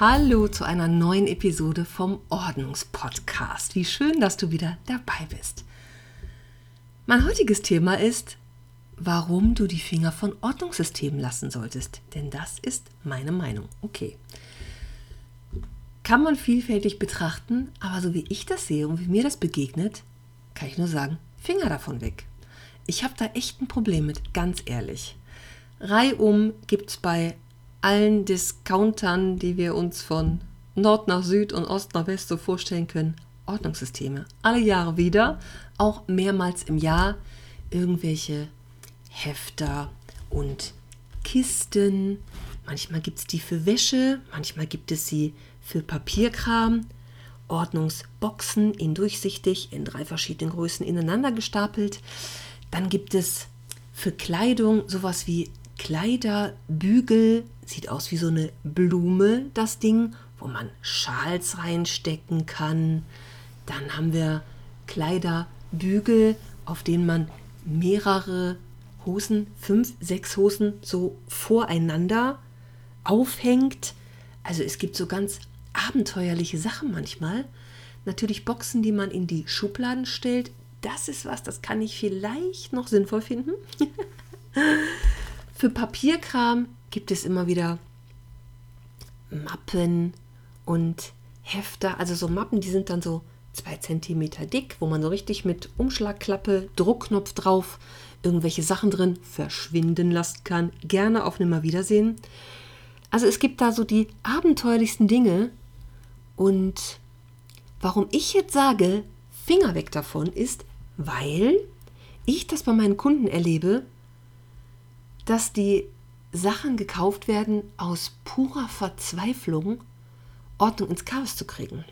Hallo zu einer neuen Episode vom Ordnungspodcast. Wie schön, dass du wieder dabei bist. Mein heutiges Thema ist, warum du die Finger von Ordnungssystemen lassen solltest. Denn das ist meine Meinung. Okay. Kann man vielfältig betrachten, aber so wie ich das sehe und wie mir das begegnet, kann ich nur sagen, Finger davon weg. Ich habe da echt ein Problem mit, ganz ehrlich. Reihum gibt es bei allen Discountern, die wir uns von Nord nach Süd und Ost nach West so vorstellen können, Ordnungssysteme. Alle Jahre wieder, auch mehrmals im Jahr, irgendwelche Hefter und Kisten. Manchmal gibt es die für Wäsche, manchmal gibt es sie für Papierkram. Ordnungsboxen in durchsichtig in drei verschiedenen Größen ineinander gestapelt. Dann gibt es für Kleidung sowas wie Kleiderbügel, sieht aus wie so eine Blume, das Ding, wo man Schals reinstecken kann. Dann haben wir Kleiderbügel, auf denen man mehrere Hosen, fünf, sechs Hosen so voreinander aufhängt. Also es gibt so ganz abenteuerliche Sachen manchmal. Natürlich Boxen, die man in die Schubladen stellt. Das ist was, das kann ich vielleicht noch sinnvoll finden. Für Papierkram gibt es immer wieder Mappen und Hefter, also so Mappen, die sind dann so zwei Zentimeter dick, wo man so richtig mit Umschlagklappe, Druckknopf drauf, irgendwelche Sachen drin verschwinden lassen kann. Gerne auf Nimmerwiedersehen. Also es gibt da so die abenteuerlichsten Dinge. Und warum ich jetzt sage, Finger weg davon, ist, weil ich das bei meinen Kunden erlebe, dass die Sachen gekauft werden aus purer Verzweiflung, Ordnung ins Chaos zu kriegen.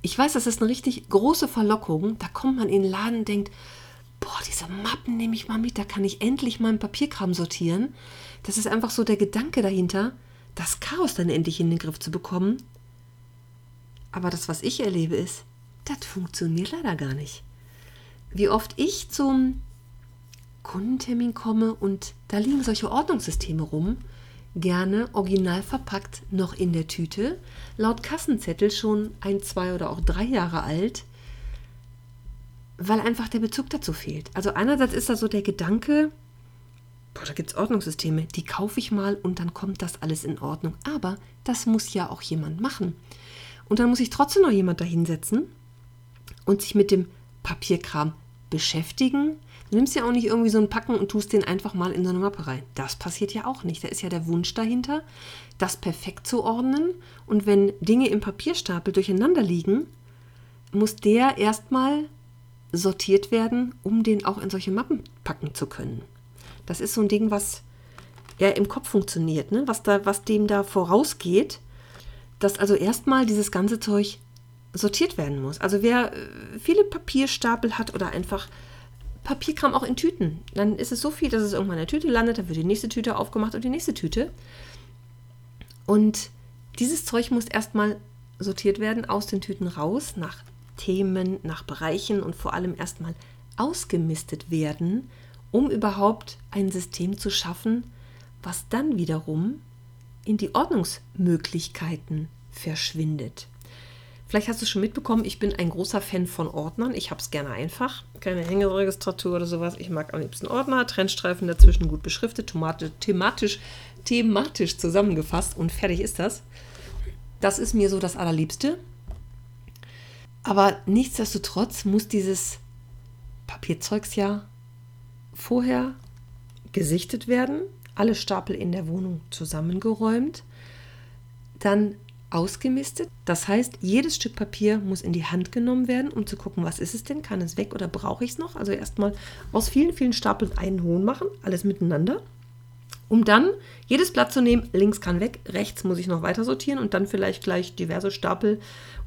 Ich weiß, das ist eine richtig große Verlockung. Da kommt man in den Laden und denkt, boah, diese Mappen nehme ich mal mit, da kann ich endlich meinen Papierkram sortieren. Das ist einfach so der Gedanke dahinter, das Chaos dann endlich in den Griff zu bekommen. Aber das, was ich erlebe, ist, das funktioniert leider gar nicht. Wie oft ich zum Kundentermin komme und da liegen solche Ordnungssysteme rum, gerne original verpackt, noch in der Tüte, laut Kassenzettel schon ein, zwei oder auch drei Jahre alt, weil einfach der Bezug dazu fehlt. Also einerseits ist da so der Gedanke, boah, da gibt es Ordnungssysteme, die kaufe ich mal und dann kommt das alles in Ordnung. Aber das muss ja auch jemand machen. Und dann muss ich trotzdem noch jemand dahinsetzen und sich mit dem Papierkram beschäftigen, Nimmst ja auch nicht irgendwie so einen Packen und tust den einfach mal in so eine Mappe rein. Das passiert ja auch nicht. Da ist ja der Wunsch dahinter, das perfekt zu ordnen. Und wenn Dinge im Papierstapel durcheinander liegen, muss der erstmal sortiert werden, um den auch in solche Mappen packen zu können. Das ist so ein Ding, was ja im Kopf funktioniert, ne? was, da, was dem da vorausgeht, dass also erstmal dieses ganze Zeug sortiert werden muss. Also wer äh, viele Papierstapel hat oder einfach Papierkram auch in Tüten. Dann ist es so viel, dass es irgendwann in der Tüte landet, dann wird die nächste Tüte aufgemacht und die nächste Tüte. Und dieses Zeug muss erstmal sortiert werden, aus den Tüten raus, nach Themen, nach Bereichen und vor allem erstmal ausgemistet werden, um überhaupt ein System zu schaffen, was dann wiederum in die Ordnungsmöglichkeiten verschwindet. Vielleicht hast du es schon mitbekommen, ich bin ein großer Fan von Ordnern. Ich habe es gerne einfach. Keine Hängeregistratur oder sowas. Ich mag am liebsten Ordner, Trennstreifen dazwischen gut beschriftet, thematisch, thematisch zusammengefasst und fertig ist das. Das ist mir so das Allerliebste. Aber nichtsdestotrotz muss dieses Papierzeugs ja vorher gesichtet werden, alle Stapel in der Wohnung zusammengeräumt, dann ausgemistet. Das heißt, jedes Stück Papier muss in die Hand genommen werden, um zu gucken, was ist es denn? Kann es weg oder brauche ich es noch? Also erstmal aus vielen, vielen Stapeln einen hohen machen, alles miteinander. Um dann jedes Blatt zu nehmen, links kann weg, rechts muss ich noch weiter sortieren und dann vielleicht gleich diverse Stapel,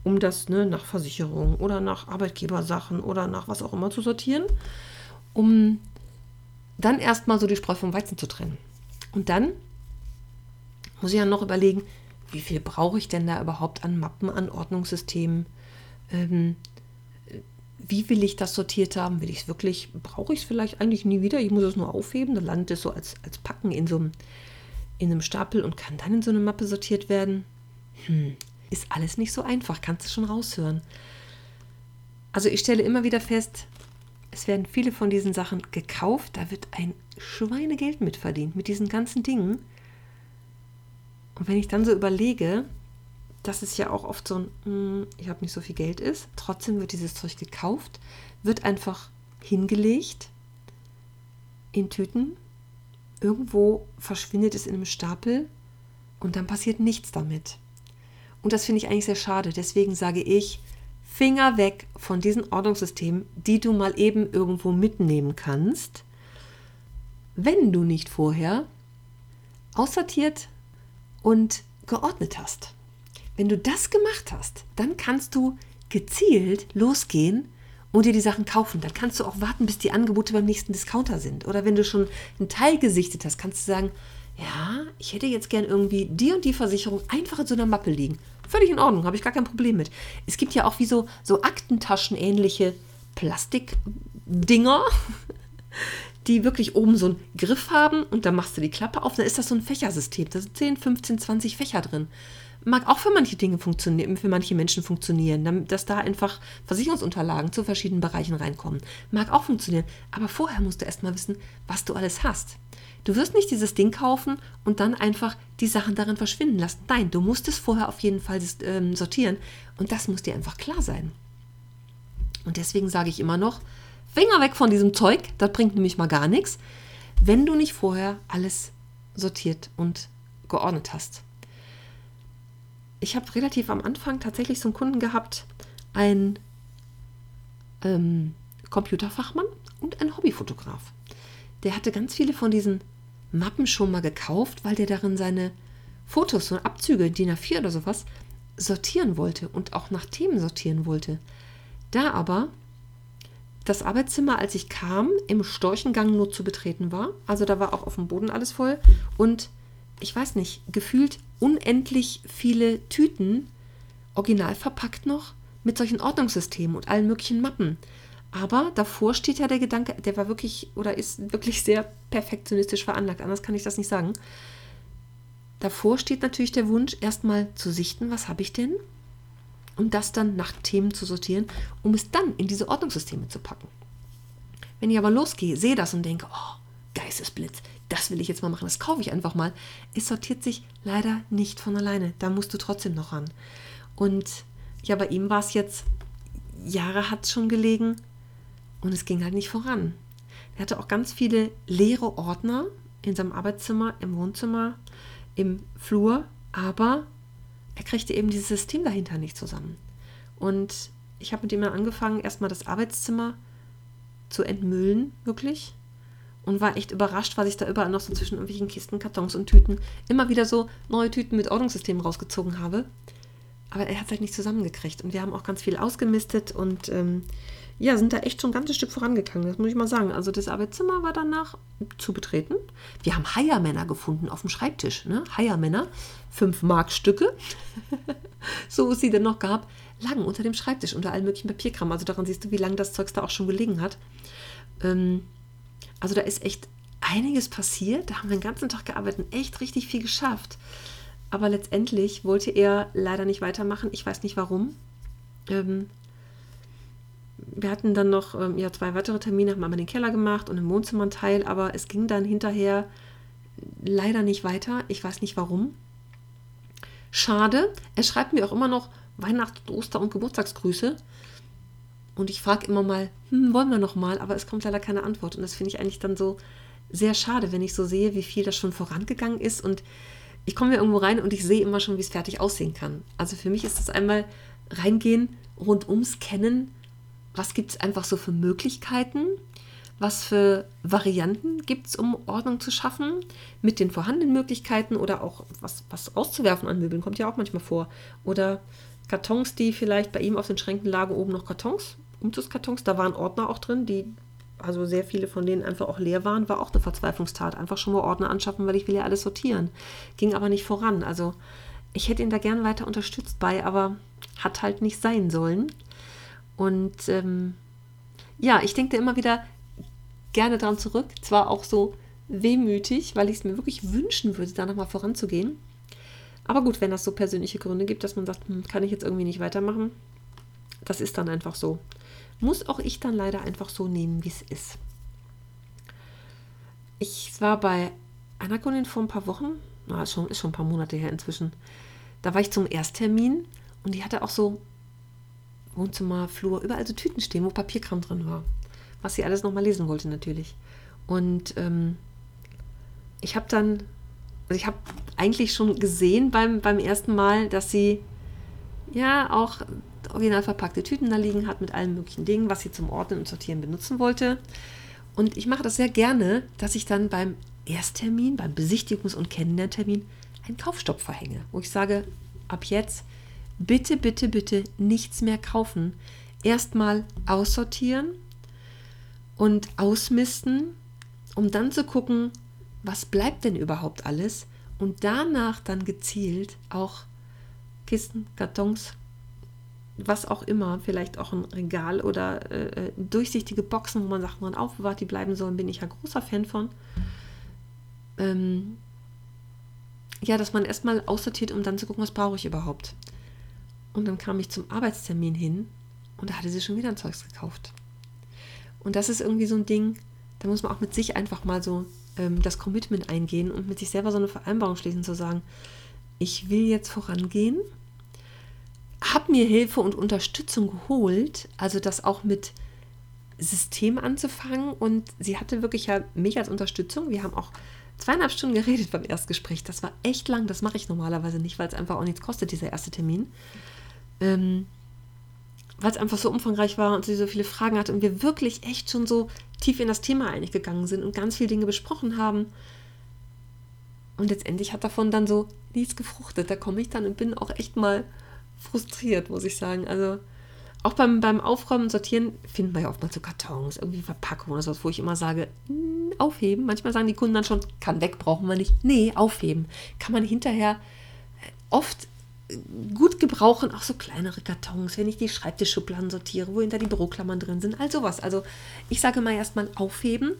um das ne, nach Versicherung oder nach Arbeitgebersachen oder nach was auch immer zu sortieren, um dann erstmal so die Spreu vom Weizen zu trennen. Und dann muss ich ja noch überlegen, wie viel brauche ich denn da überhaupt an Mappen, an Ordnungssystemen? Ähm, wie will ich das sortiert haben? Will ich es wirklich, brauche ich es vielleicht eigentlich nie wieder? Ich muss es nur aufheben, dann landet es so als, als Packen in so einem, in einem Stapel und kann dann in so eine Mappe sortiert werden. Hm, ist alles nicht so einfach, kannst du schon raushören. Also ich stelle immer wieder fest, es werden viele von diesen Sachen gekauft, da wird ein Schweinegeld mitverdient mit diesen ganzen Dingen. Und wenn ich dann so überlege, dass es ja auch oft so ein, hm, ich habe nicht so viel Geld ist, trotzdem wird dieses Zeug gekauft, wird einfach hingelegt in Tüten, irgendwo verschwindet es in einem Stapel und dann passiert nichts damit. Und das finde ich eigentlich sehr schade. Deswegen sage ich, Finger weg von diesen Ordnungssystemen, die du mal eben irgendwo mitnehmen kannst, wenn du nicht vorher aussortiert und geordnet hast. Wenn du das gemacht hast, dann kannst du gezielt losgehen und dir die Sachen kaufen. Dann kannst du auch warten, bis die Angebote beim nächsten Discounter sind. Oder wenn du schon einen Teil gesichtet hast, kannst du sagen, ja, ich hätte jetzt gern irgendwie die und die Versicherung einfach in so einer Mappe liegen. Völlig in Ordnung, habe ich gar kein Problem mit. Es gibt ja auch wie so, so Aktentaschen-ähnliche Plastikdinger, die wirklich oben so einen Griff haben und dann machst du die Klappe auf, dann ist das so ein Fächersystem. Da sind 10, 15, 20 Fächer drin. Mag auch für manche Dinge funktionieren, für manche Menschen funktionieren, dass da einfach Versicherungsunterlagen zu verschiedenen Bereichen reinkommen. Mag auch funktionieren. Aber vorher musst du erstmal wissen, was du alles hast. Du wirst nicht dieses Ding kaufen und dann einfach die Sachen darin verschwinden lassen. Nein, du musst es vorher auf jeden Fall ähm, sortieren und das muss dir einfach klar sein. Und deswegen sage ich immer noch, Finger weg von diesem Zeug, das bringt nämlich mal gar nichts, wenn du nicht vorher alles sortiert und geordnet hast. Ich habe relativ am Anfang tatsächlich so einen Kunden gehabt, ein ähm, Computerfachmann und ein Hobbyfotograf. Der hatte ganz viele von diesen Mappen schon mal gekauft, weil der darin seine Fotos und Abzüge, DIN A4 oder sowas, sortieren wollte und auch nach Themen sortieren wollte. Da aber das Arbeitszimmer, als ich kam, im Storchengang nur zu betreten war. Also da war auch auf dem Boden alles voll. Und ich weiß nicht, gefühlt unendlich viele Tüten, original verpackt noch, mit solchen Ordnungssystemen und allen möglichen Mappen. Aber davor steht ja der Gedanke, der war wirklich oder ist wirklich sehr perfektionistisch veranlagt, anders kann ich das nicht sagen. Davor steht natürlich der Wunsch, erstmal zu sichten, was habe ich denn? Und das dann nach Themen zu sortieren, um es dann in diese Ordnungssysteme zu packen. Wenn ich aber losgehe, sehe das und denke, oh, Geistesblitz, das will ich jetzt mal machen, das kaufe ich einfach mal. Es sortiert sich leider nicht von alleine. Da musst du trotzdem noch ran. Und ja, bei ihm war es jetzt, Jahre hat es schon gelegen und es ging halt nicht voran. Er hatte auch ganz viele leere Ordner in seinem Arbeitszimmer, im Wohnzimmer, im Flur, aber er kriegte eben dieses System dahinter nicht zusammen. Und ich habe mit ihm angefangen, erstmal das Arbeitszimmer zu entmüllen, wirklich. Und war echt überrascht, was ich da überall noch so zwischen irgendwelchen Kisten, Kartons und Tüten immer wieder so neue Tüten mit Ordnungssystemen rausgezogen habe. Aber er hat es halt nicht zusammengekriegt. Und wir haben auch ganz viel ausgemistet und ähm, ja, sind da echt schon ein ganzes Stück vorangegangen, das muss ich mal sagen. Also das Arbeitszimmer war danach zu betreten. Wir haben Heiermänner gefunden auf dem Schreibtisch. Ne? Heiermänner, fünf Markstücke, so es sie denn noch gab, lagen unter dem Schreibtisch, unter allem möglichen Papierkram. Also daran siehst du, wie lange das Zeugs da auch schon gelegen hat. Ähm, also da ist echt einiges passiert. Da haben wir den ganzen Tag gearbeitet und echt richtig viel geschafft. Aber letztendlich wollte er leider nicht weitermachen. Ich weiß nicht warum. Ähm, wir hatten dann noch ähm, ja, zwei weitere Termine, haben einmal den Keller gemacht und im Wohnzimmer einen Teil, aber es ging dann hinterher leider nicht weiter. Ich weiß nicht warum. Schade. Er schreibt mir auch immer noch Weihnachts-, Oster- und Geburtstagsgrüße. Und ich frage immer mal, hm, wollen wir noch mal? Aber es kommt leider keine Antwort. Und das finde ich eigentlich dann so sehr schade, wenn ich so sehe, wie viel das schon vorangegangen ist und ich komme ja irgendwo rein und ich sehe immer schon, wie es fertig aussehen kann. Also für mich ist das einmal reingehen, rundum scannen, was gibt es einfach so für Möglichkeiten, was für Varianten gibt es, um Ordnung zu schaffen, mit den vorhandenen Möglichkeiten oder auch was, was auszuwerfen an Möbeln, kommt ja auch manchmal vor. Oder Kartons, die vielleicht bei ihm auf den Schränken lagen, oben noch Kartons, Umzugskartons, da waren Ordner auch drin, die also sehr viele von denen einfach auch leer waren, war auch eine Verzweiflungstat. Einfach schon mal Ordner anschaffen, weil ich will ja alles sortieren. Ging aber nicht voran. Also ich hätte ihn da gern weiter unterstützt bei, aber hat halt nicht sein sollen. Und ähm, ja, ich denke immer wieder gerne daran zurück. Zwar auch so wehmütig, weil ich es mir wirklich wünschen würde, da nochmal voranzugehen. Aber gut, wenn das so persönliche Gründe gibt, dass man sagt, hm, kann ich jetzt irgendwie nicht weitermachen, das ist dann einfach so muss auch ich dann leider einfach so nehmen, wie es ist. Ich war bei einer Kundin vor ein paar Wochen, na, ist schon, ist schon ein paar Monate her inzwischen. Da war ich zum Ersttermin und die hatte auch so Wohnzimmer, Flur, überall so Tüten stehen, wo Papierkram drin war. Was sie alles nochmal lesen wollte, natürlich. Und ähm, ich habe dann, also ich habe eigentlich schon gesehen beim, beim ersten Mal, dass sie ja auch original verpackte Tüten da liegen hat mit allen möglichen Dingen, was sie zum Ordnen und Sortieren benutzen wollte. Und ich mache das sehr gerne, dass ich dann beim Ersttermin, beim Besichtigungs- und Kennenlerntermin einen Kaufstopp verhänge, wo ich sage, ab jetzt bitte, bitte, bitte nichts mehr kaufen. Erstmal aussortieren und ausmisten, um dann zu gucken, was bleibt denn überhaupt alles und danach dann gezielt auch Kisten, Kartons, was auch immer, vielleicht auch ein Regal oder äh, äh, durchsichtige Boxen, wo man Sachen dran aufbewahrt, die bleiben sollen, bin ich ja großer Fan von. Ähm, ja, dass man erstmal aussortiert, um dann zu gucken, was brauche ich überhaupt. Und dann kam ich zum Arbeitstermin hin und da hatte sie schon wieder ein Zeugs gekauft. Und das ist irgendwie so ein Ding, da muss man auch mit sich einfach mal so ähm, das Commitment eingehen und mit sich selber so eine Vereinbarung schließen, zu sagen, ich will jetzt vorangehen habe mir Hilfe und Unterstützung geholt, also das auch mit System anzufangen. Und sie hatte wirklich ja mich als Unterstützung. Wir haben auch zweieinhalb Stunden geredet beim Erstgespräch. Das war echt lang. Das mache ich normalerweise nicht, weil es einfach auch nichts kostet, dieser erste Termin. Ähm, weil es einfach so umfangreich war und sie so viele Fragen hatte und wir wirklich echt schon so tief in das Thema eigentlich gegangen sind und ganz viele Dinge besprochen haben. Und letztendlich hat davon dann so nichts gefruchtet. Da komme ich dann und bin auch echt mal frustriert, muss ich sagen. Also auch beim, beim Aufräumen und Sortieren finden wir ja oftmals so Kartons, irgendwie Verpackungen oder sowas, wo ich immer sage, hm, aufheben. Manchmal sagen die Kunden dann schon, kann weg, brauchen wir nicht. Nee, aufheben. Kann man hinterher oft gut gebrauchen, auch so kleinere Kartons, wenn ich die Schreibtischschubladen sortiere, wo hinter die Büroklammern drin sind, all sowas. Also ich sage mal erstmal aufheben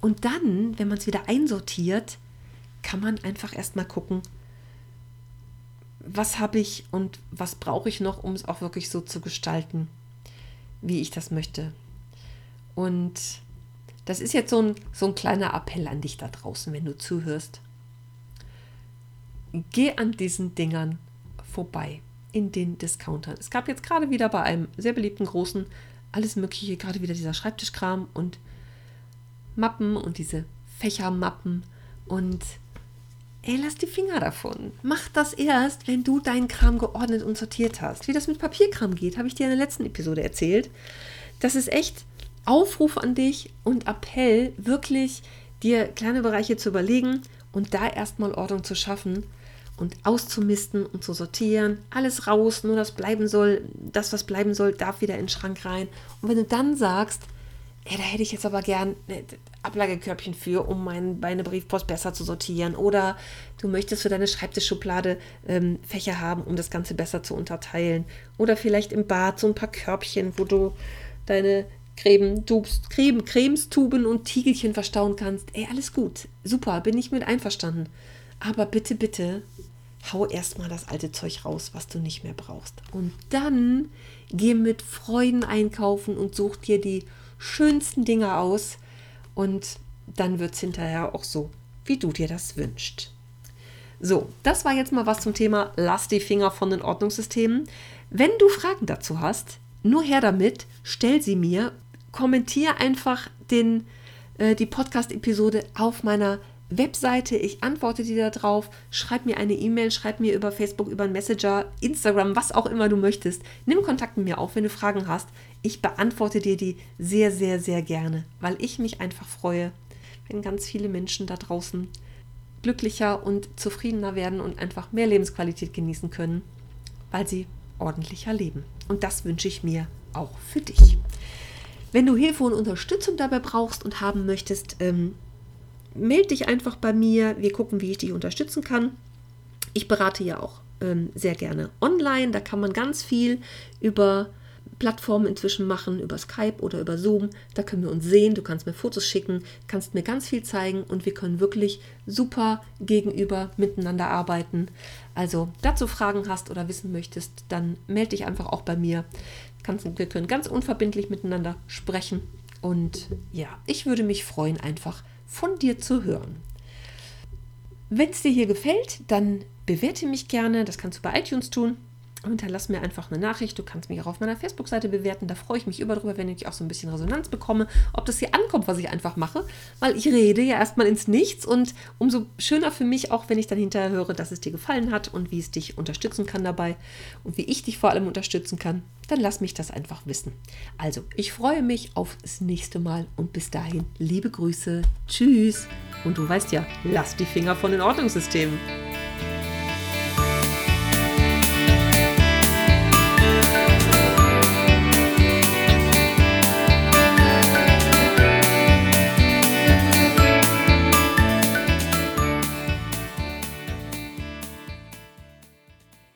und dann, wenn man es wieder einsortiert, kann man einfach erstmal gucken, was habe ich und was brauche ich noch, um es auch wirklich so zu gestalten, wie ich das möchte. Und das ist jetzt so ein, so ein kleiner Appell an dich da draußen, wenn du zuhörst. Geh an diesen Dingern vorbei in den Discountern. Es gab jetzt gerade wieder bei einem sehr beliebten großen alles Mögliche, gerade wieder dieser Schreibtischkram und Mappen und diese Fächermappen und ey, lass die Finger davon. Mach das erst, wenn du deinen Kram geordnet und sortiert hast. Wie das mit Papierkram geht, habe ich dir in der letzten Episode erzählt. Das ist echt Aufruf an dich und Appell, wirklich dir kleine Bereiche zu überlegen und da erstmal Ordnung zu schaffen und auszumisten und zu sortieren. Alles raus, nur das bleiben soll, das, was bleiben soll, darf wieder in den Schrank rein. Und wenn du dann sagst, ey, da hätte ich jetzt aber gern Ablagekörbchen für, um mein, meine Briefpost besser zu sortieren. Oder du möchtest für deine Schreibtischschublade ähm, Fächer haben, um das Ganze besser zu unterteilen. Oder vielleicht im Bad so ein paar Körbchen, wo du deine Creme, Tubes, Creme, Cremes, Tuben und Tiegelchen verstauen kannst. Ey, alles gut. Super, bin ich mit einverstanden. Aber bitte, bitte, hau erstmal das alte Zeug raus, was du nicht mehr brauchst. Und dann geh mit Freuden einkaufen und such dir die schönsten Dinge aus und dann wird es hinterher auch so, wie du dir das wünschst. So, das war jetzt mal was zum Thema Lass die Finger von den Ordnungssystemen. Wenn du Fragen dazu hast, nur her damit, stell sie mir, kommentiere einfach den, äh, die Podcast-Episode auf meiner Webseite. Ich antworte dir darauf. Schreib mir eine E-Mail, schreib mir über Facebook, über Messenger, Instagram, was auch immer du möchtest. Nimm Kontakt mit mir auf, wenn du Fragen hast. Ich beantworte dir die sehr, sehr, sehr gerne, weil ich mich einfach freue, wenn ganz viele Menschen da draußen glücklicher und zufriedener werden und einfach mehr Lebensqualität genießen können, weil sie ordentlicher leben. Und das wünsche ich mir auch für dich. Wenn du Hilfe und Unterstützung dabei brauchst und haben möchtest, ähm, melde dich einfach bei mir. Wir gucken, wie ich dich unterstützen kann. Ich berate ja auch ähm, sehr gerne online. Da kann man ganz viel über Plattformen inzwischen machen, über Skype oder über Zoom. Da können wir uns sehen. Du kannst mir Fotos schicken, kannst mir ganz viel zeigen und wir können wirklich super gegenüber miteinander arbeiten. Also dazu Fragen hast oder wissen möchtest, dann melde dich einfach auch bei mir. wir können ganz unverbindlich miteinander sprechen. Und ja, ich würde mich freuen, einfach von dir zu hören. Wenn es dir hier gefällt, dann bewerte mich gerne. Das kannst du bei iTunes tun hinterlass mir einfach eine Nachricht. Du kannst mich auch auf meiner Facebook-Seite bewerten. Da freue ich mich über drüber, wenn ich auch so ein bisschen Resonanz bekomme, ob das hier ankommt, was ich einfach mache. Weil ich rede ja erstmal ins Nichts und umso schöner für mich auch, wenn ich dann hinterher höre, dass es dir gefallen hat und wie es dich unterstützen kann dabei und wie ich dich vor allem unterstützen kann, dann lass mich das einfach wissen. Also, ich freue mich auf das nächste Mal und bis dahin liebe Grüße. Tschüss. Und du weißt ja, lass die Finger von den Ordnungssystemen.